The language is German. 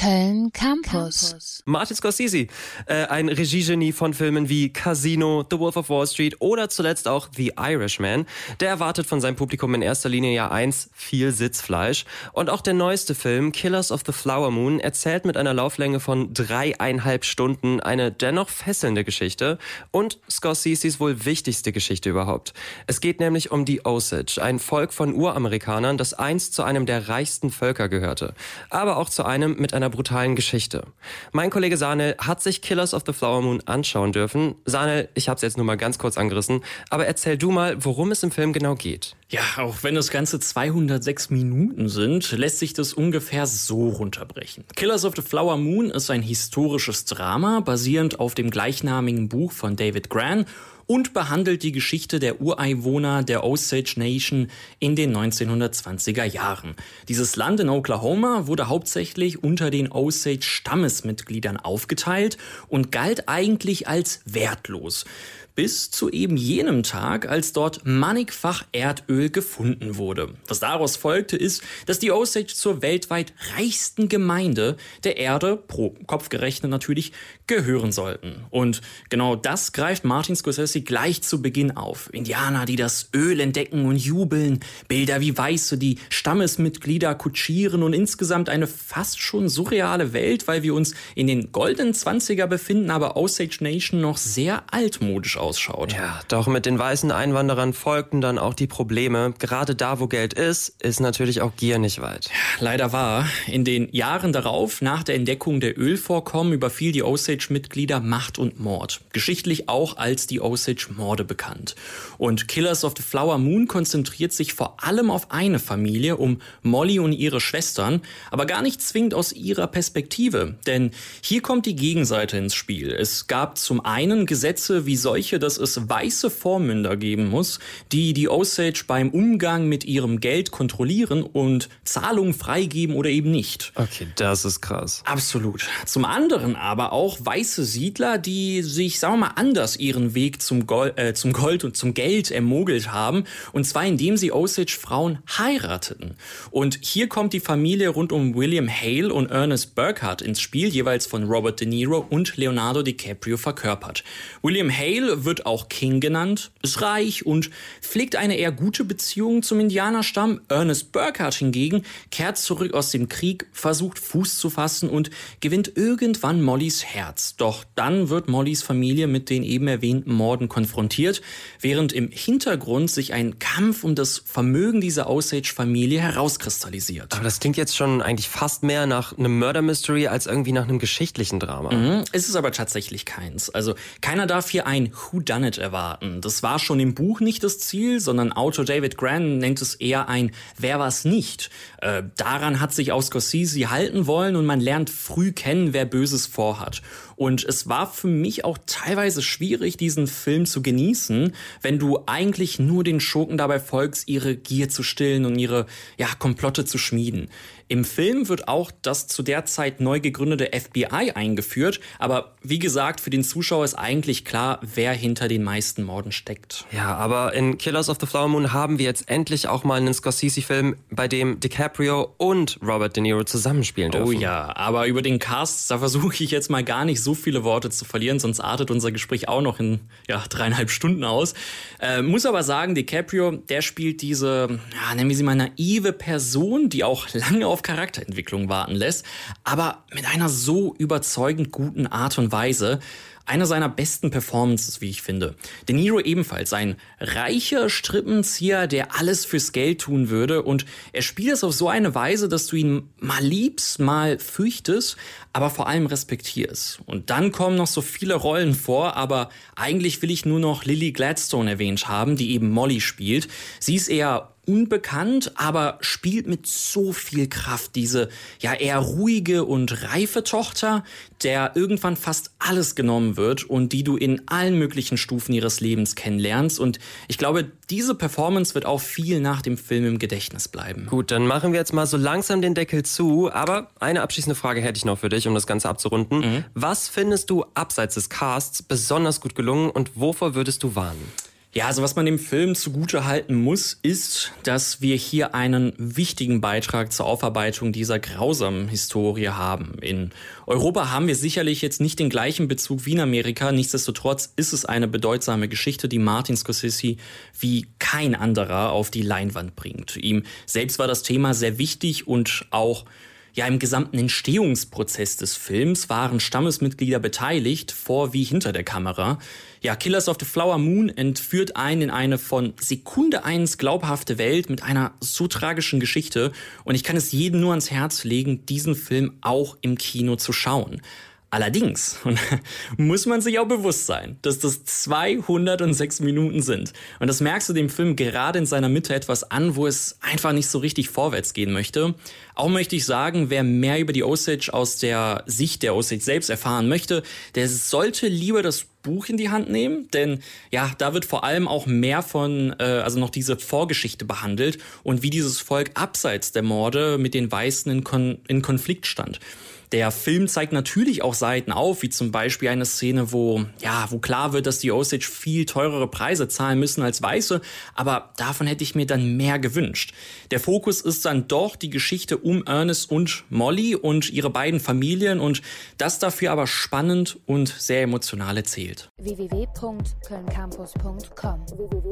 Köln Campus. Martin Scorsese, äh, ein Regiegenie von Filmen wie Casino, The Wolf of Wall Street oder zuletzt auch The Irishman. Der erwartet von seinem Publikum in erster Linie ja eins, viel Sitzfleisch. Und auch der neueste Film, Killers of the Flower Moon, erzählt mit einer Lauflänge von dreieinhalb Stunden eine dennoch fesselnde Geschichte und Scorseses wohl wichtigste Geschichte überhaupt. Es geht nämlich um die Osage, ein Volk von Uramerikanern, das einst zu einem der reichsten Völker gehörte, aber auch zu einem mit einer brutalen Geschichte. Mein Kollege Sanel hat sich Killers of the Flower Moon anschauen dürfen. Sanel, ich habe es jetzt nur mal ganz kurz angerissen, aber erzähl du mal, worum es im Film genau geht. Ja, auch wenn es ganze 206 Minuten sind, lässt sich das ungefähr so runterbrechen. Killers of the Flower Moon ist ein historisches Drama, basierend auf dem gleichnamigen Buch von David Gran und behandelt die Geschichte der Ureinwohner der Osage Nation in den 1920er Jahren. Dieses Land in Oklahoma wurde hauptsächlich unter den Osage Stammesmitgliedern aufgeteilt und galt eigentlich als wertlos bis zu eben jenem Tag, als dort mannigfach Erdöl gefunden wurde. Was daraus folgte, ist, dass die Osage zur weltweit reichsten Gemeinde der Erde, pro Kopf gerechnet natürlich, gehören sollten. Und genau das greift Martin Scorsese gleich zu Beginn auf. Indianer, die das Öl entdecken und jubeln, Bilder wie Weiße, die Stammesmitglieder kutschieren und insgesamt eine fast schon surreale Welt, weil wir uns in den goldenen Zwanziger befinden, aber Osage Nation noch sehr altmodisch aussieht ausschaut. Ja, doch mit den weißen Einwanderern folgten dann auch die Probleme. Gerade da, wo Geld ist, ist natürlich auch Gier nicht weit. Leider war. In den Jahren darauf, nach der Entdeckung der Ölvorkommen, überfiel die Osage-Mitglieder Macht und Mord. Geschichtlich auch als die Osage-Morde bekannt. Und Killers of the Flower Moon konzentriert sich vor allem auf eine Familie, um Molly und ihre Schwestern, aber gar nicht zwingend aus ihrer Perspektive. Denn hier kommt die Gegenseite ins Spiel. Es gab zum einen Gesetze wie solche dass es weiße Vormünder geben muss, die die Osage beim Umgang mit ihrem Geld kontrollieren und Zahlungen freigeben oder eben nicht. Okay, das ist krass. Absolut. Zum anderen aber auch weiße Siedler, die sich, sagen wir mal, anders ihren Weg zum Gold, äh, zum Gold und zum Geld ermogelt haben. Und zwar indem sie Osage-Frauen heirateten. Und hier kommt die Familie rund um William Hale und Ernest Burkhardt ins Spiel, jeweils von Robert De Niro und Leonardo DiCaprio verkörpert. William Hale wird auch King genannt, ist reich und pflegt eine eher gute Beziehung zum Indianerstamm. Ernest Burkhardt hingegen kehrt zurück aus dem Krieg, versucht Fuß zu fassen und gewinnt irgendwann Mollys Herz. Doch dann wird Mollys Familie mit den eben erwähnten Morden konfrontiert, während im Hintergrund sich ein Kampf um das Vermögen dieser Osage-Familie herauskristallisiert. Aber das klingt jetzt schon eigentlich fast mehr nach einem Murder Mystery als irgendwie nach einem geschichtlichen Drama. Mhm, ist es aber tatsächlich keins. Also keiner darf hier ein Whodunit erwarten. Das war schon im Buch nicht das Ziel, sondern Autor David Gran nennt es eher ein Wer was nicht. Äh, daran hat sich auch Scorsese halten wollen und man lernt früh kennen, wer Böses vorhat. Und es war für mich auch teilweise schwierig, diesen Film zu genießen, wenn du eigentlich nur den Schurken dabei folgst, ihre Gier zu stillen und ihre ja, Komplotte zu schmieden. Im Film wird auch das zu der Zeit neu gegründete FBI eingeführt, aber wie gesagt, für den Zuschauer ist eigentlich klar, wer hinter den meisten Morden steckt. Ja, aber in Killers of the Flower Moon haben wir jetzt endlich auch mal einen Scorsese-Film, bei dem DiCaprio und Robert De Niro zusammenspielen dürfen. Oh ja, aber über den Cast, da versuche ich jetzt mal gar nicht so viele Worte zu verlieren, sonst artet unser Gespräch auch noch in ja, dreieinhalb Stunden aus. Äh, muss aber sagen, DiCaprio, der spielt diese, ja, nennen wir sie mal naive Person, die auch lange auf Charakterentwicklung warten lässt, aber mit einer so überzeugend guten Art und Weise, einer seiner besten Performances, wie ich finde. De Niro ebenfalls ein reicher Strippenzieher, der alles fürs Geld tun würde und er spielt es auf so eine Weise, dass du ihn mal liebst, mal fürchtest, aber vor allem respektierst. Und dann kommen noch so viele Rollen vor, aber eigentlich will ich nur noch Lily Gladstone erwähnt haben, die eben Molly spielt. Sie ist eher unbekannt, aber spielt mit so viel Kraft diese ja eher ruhige und reife Tochter, der irgendwann fast alles genommen wird und die du in allen möglichen Stufen ihres Lebens kennenlernst. Und ich glaube, diese Performance wird auch viel nach dem Film im Gedächtnis bleiben. Gut, dann machen wir jetzt mal so langsam den Deckel zu. Aber eine abschließende Frage hätte ich noch für dich, um das Ganze abzurunden. Mhm. Was findest du abseits des Casts besonders gut gelungen und wovor würdest du warnen? Ja, also was man dem Film zugute halten muss, ist, dass wir hier einen wichtigen Beitrag zur Aufarbeitung dieser grausamen Historie haben. In Europa haben wir sicherlich jetzt nicht den gleichen Bezug wie in Amerika. Nichtsdestotrotz ist es eine bedeutsame Geschichte, die Martin Scorsese wie kein anderer auf die Leinwand bringt. Ihm selbst war das Thema sehr wichtig und auch ja, im gesamten Entstehungsprozess des Films waren Stammesmitglieder beteiligt, vor wie hinter der Kamera. Ja, Killers of the Flower Moon entführt einen in eine von Sekunde eins glaubhafte Welt mit einer so tragischen Geschichte und ich kann es jedem nur ans Herz legen, diesen Film auch im Kino zu schauen. Allerdings muss man sich auch bewusst sein, dass das 206 Minuten sind. Und das merkst du dem Film gerade in seiner Mitte etwas an, wo es einfach nicht so richtig vorwärts gehen möchte. Auch möchte ich sagen, wer mehr über die Osage aus der Sicht der Osage selbst erfahren möchte, der sollte lieber das Buch in die Hand nehmen, denn ja, da wird vor allem auch mehr von, äh, also noch diese Vorgeschichte behandelt und wie dieses Volk abseits der Morde mit den Weißen in, Kon in Konflikt stand. Der Film zeigt natürlich auch Seiten auf, wie zum Beispiel eine Szene, wo, ja, wo klar wird, dass die Osage viel teurere Preise zahlen müssen als Weiße, aber davon hätte ich mir dann mehr gewünscht. Der Fokus ist dann doch die Geschichte um Ernest und Molly und ihre beiden Familien und das dafür aber spannend und sehr emotional erzählt. www.kölncampus.com www